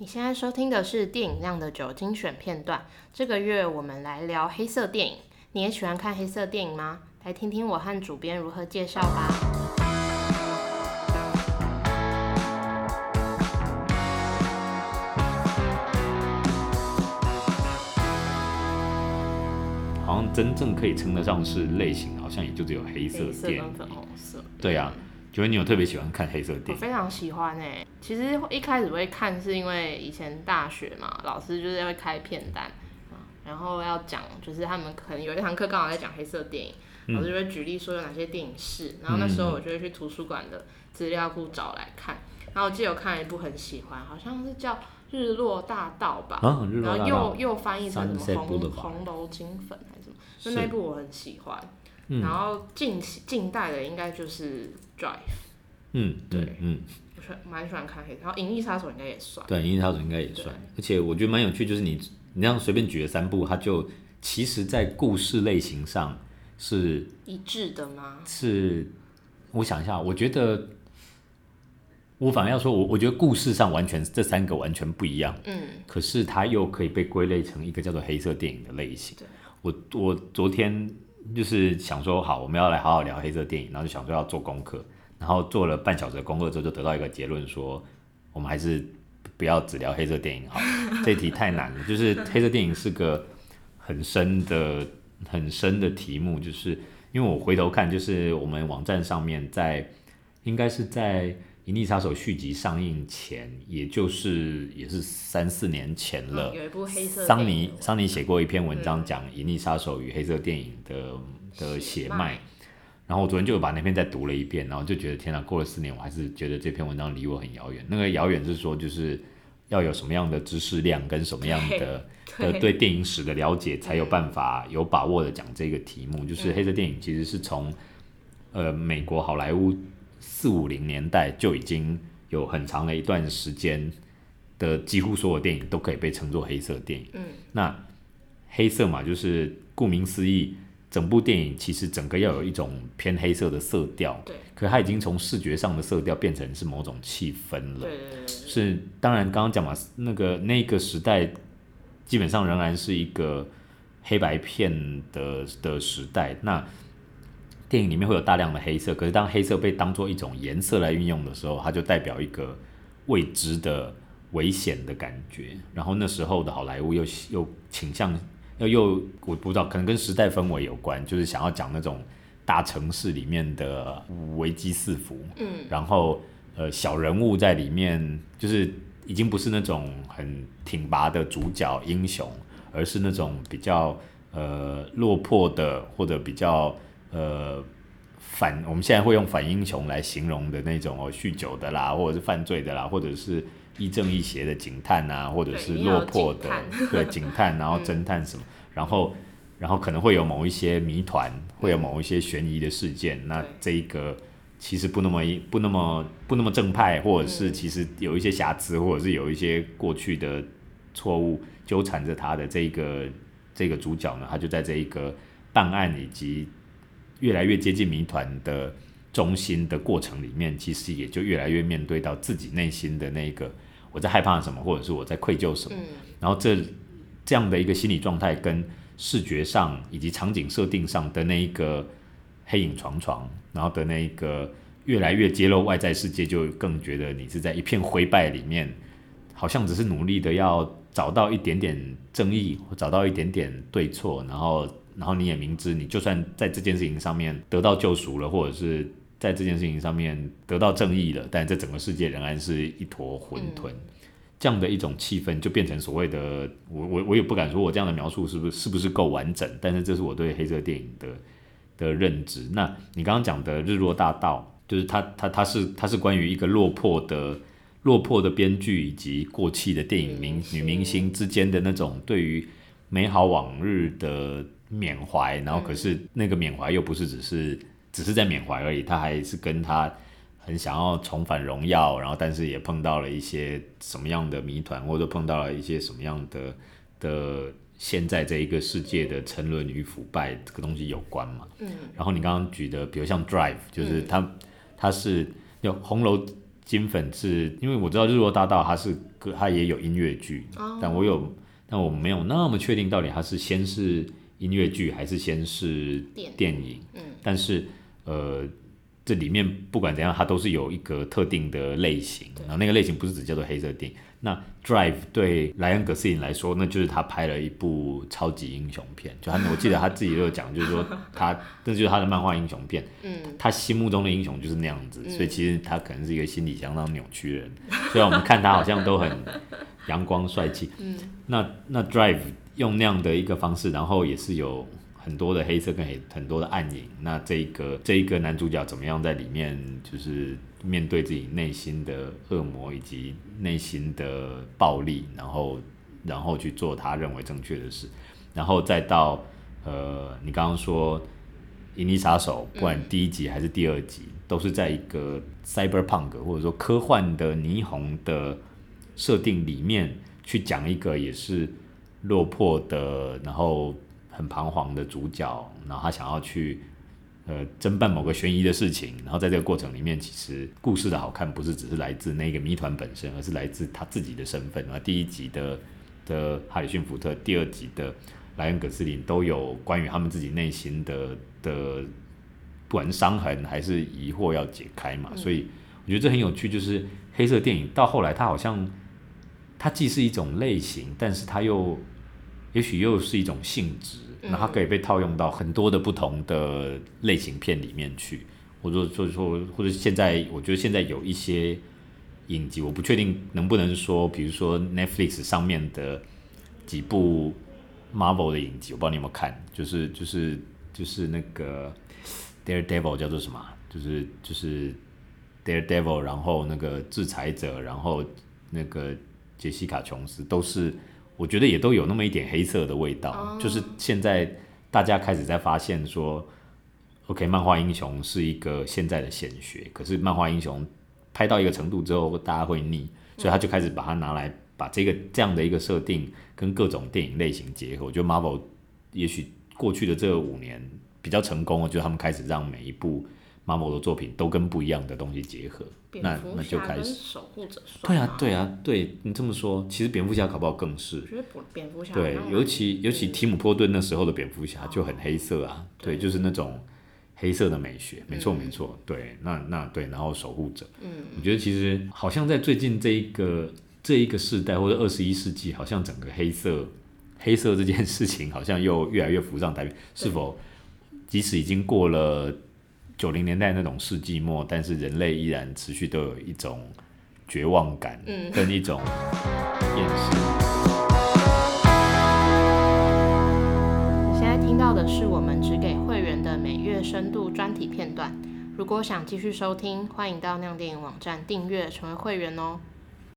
你现在收听的是电影量的酒精选片段。这个月我们来聊黑色电影。你也喜欢看黑色电影吗？来听听我和主编如何介绍吧。好像真正可以称得上是类型，好像也就只有黑色电影。黑色跟粉红色。对呀、啊，觉得你有特别喜欢看黑色电影？我非常喜欢诶、欸。其实一开始会看，是因为以前大学嘛，老师就是会开片单，然后要讲，就是他们可能有一堂课刚好在讲黑色电影，老师就会举例说有哪些电影是，然后那时候我就会去图书馆的资料库找来看，然后我记得我看了一部很喜欢，好像是叫《日落大道》吧，然后又又翻译成什么红红楼金粉还是什么，就那部我很喜欢，嗯、然后近近代的应该就是《Drive》，嗯，对，嗯。我蛮喜欢看黑，然后《银翼杀手》应该也算。对，《银翼杀手》应该也算。而且我觉得蛮有趣，就是你你这样随便举了三部，它就其实在故事类型上是一致的吗？是，我想一下，我觉得我反而要说，我我觉得故事上完全这三个完全不一样。嗯。可是它又可以被归类成一个叫做黑色电影的类型。对。我我昨天就是想说，好，我们要来好好聊黑色电影，然后就想说要做功课。然后做了半小时的功课之后，就得到一个结论，说我们还是不要只聊黑色电影好，这题太难了。就是黑色电影是个很深的、很深的题目，就是因为我回头看，就是我们网站上面在应该是在《银翼杀手》续集上映前，也就是也是三四年前了。有一部黑色。桑尼桑尼写过一篇文章，讲《银翼杀手》与黑色电影的的血脉。然后我昨天就把那篇再读了一遍，然后就觉得天哪，过了四年，我还是觉得这篇文章离我很遥远。那个遥远是说，就是要有什么样的知识量跟什么样的对的对电影史的了解，才有办法有把握的讲这个题目。就是黑色电影其实是从呃美国好莱坞四五零年代就已经有很长的一段时间的几乎所有电影都可以被称作黑色电影。嗯，那黑色嘛，就是顾名思义。整部电影其实整个要有一种偏黑色的色调，对，可它已经从视觉上的色调变成是某种气氛了。对对对对，是，当然刚刚讲嘛，那个那个时代基本上仍然是一个黑白片的的时代。那电影里面会有大量的黑色，可是当黑色被当做一种颜色来运用的时候，它就代表一个未知的危险的感觉。然后那时候的好莱坞又又倾向。又又我不知道，可能跟时代氛围有关，就是想要讲那种大城市里面的危机四伏，嗯，然后呃小人物在里面，就是已经不是那种很挺拔的主角英雄，而是那种比较呃落魄的或者比较呃反，我们现在会用反英雄来形容的那种哦，酗酒的啦，或者是犯罪的啦，或者是。亦正亦邪的警探啊，或者是落魄的对 警探，然后侦探什么，嗯、然后然后可能会有某一些谜团，嗯、会有某一些悬疑的事件。嗯、那这一个其实不那么不那么不那么正派，或者是其实有一些瑕疵，或者是有一些过去的错误纠缠着他的这一个这个主角呢，他就在这一个办案以及越来越接近谜团的中心的过程里面，其实也就越来越面对到自己内心的那个。我在害怕什么，或者是我在愧疚什么，嗯、然后这这样的一个心理状态，跟视觉上以及场景设定上的那一个黑影床床，然后的那一个越来越揭露外在世界，就更觉得你是在一片灰败里面，好像只是努力的要找到一点点正义，或找到一点点对错，然后然后你也明知你就算在这件事情上面得到救赎了，或者是。在这件事情上面得到正义了，但这整个世界仍然是一坨混沌，嗯、这样的一种气氛就变成所谓的我我我也不敢说我这样的描述是不是是不是够完整，但是这是我对黑色电影的的认知。那你刚刚讲的《日落大道》，就是它它它是它是关于一个落魄的落魄的编剧以及过气的电影明女明星之间的那种对于美好往日的缅怀，然后可是那个缅怀又不是只是。只是在缅怀而已，他还是跟他很想要重返荣耀，然后但是也碰到了一些什么样的谜团，或者碰到了一些什么样的的现在这一个世界的沉沦与腐败这个东西有关嘛？嗯。然后你刚刚举的，比如像 Drive，就是他他、嗯、是有红楼金粉是因为我知道日落大道它是歌，它也有音乐剧，哦、但我有，但我没有那么确定到底它是先是音乐剧还是先是电影。嗯，但是呃。这里面不管怎样，它都是有一个特定的类型，然后那个类型不是只叫做黑色电影。那 Drive 对莱恩·葛斯林来说，那就是他拍了一部超级英雄片。就他，我记得他自己都有讲，就是说他，这就是他的漫画英雄片。嗯，他心目中的英雄就是那样子，所以其实他可能是一个心理相当扭曲的人。虽然我们看他好像都很阳光帅气。嗯，那那 Drive 用那样的一个方式，然后也是有。很多的黑色跟很很多的暗影，那这一个这一个男主角怎么样在里面，就是面对自己内心的恶魔以及内心的暴力，然后然后去做他认为正确的事，然后再到呃，你刚刚说《银翼杀手》，不管第一集还是第二集，嗯、都是在一个 cyberpunk 或者说科幻的霓虹的设定里面去讲一个也是落魄的，然后。很彷徨的主角，然后他想要去呃侦办某个悬疑的事情，然后在这个过程里面，其实故事的好看不是只是来自那个谜团本身，而是来自他自己的身份。那第一集的的哈里逊福特，第二集的莱恩葛斯林都有关于他们自己内心的的不管是伤痕还是疑惑要解开嘛，所以我觉得这很有趣。就是黑色电影到后来，它好像它既是一种类型，但是它又也许又是一种性质。那它可以被套用到很多的不同的类型片里面去，或者说说，或者现在我觉得现在有一些影集，我不确定能不能说，比如说 Netflix 上面的几部 Marvel 的影集，我不知道你有没有看，就是就是就是那个 Daredevil 叫做什么？就是就是 Daredevil，然后那个制裁者，然后那个杰西卡琼斯都是。我觉得也都有那么一点黑色的味道，oh. 就是现在大家开始在发现说，OK，漫画英雄是一个现在的显学，可是漫画英雄拍到一个程度之后，大家会腻，所以他就开始把它拿来把这个这样的一个设定跟各种电影类型结合。我觉得 Marvel 也许过去的这五年比较成功，我觉得他们开始让每一部。Marvel 的作品都跟不一样的东西结合，那那就开始守护者。对啊，对啊，对你这么说，其实蝙蝠侠搞不好更是。我觉得蝙蝠侠对，尤其尤其提姆波顿那时候的蝙蝠侠就很黑色啊，对，就是那种黑色的美学，没错没错，对，那那对，然后守护者，嗯，我觉得其实好像在最近这一个这一个世代或者二十一世纪，好像整个黑色黑色这件事情好像又越来越浮上台面，是否即使已经过了。九零年代那种世纪末，但是人类依然持续都有一种绝望感，跟一种厌世。你现在听到的是我们只给会员的每月深度专题片段。如果想继续收听，欢迎到亮电影网站订阅成为会员哦。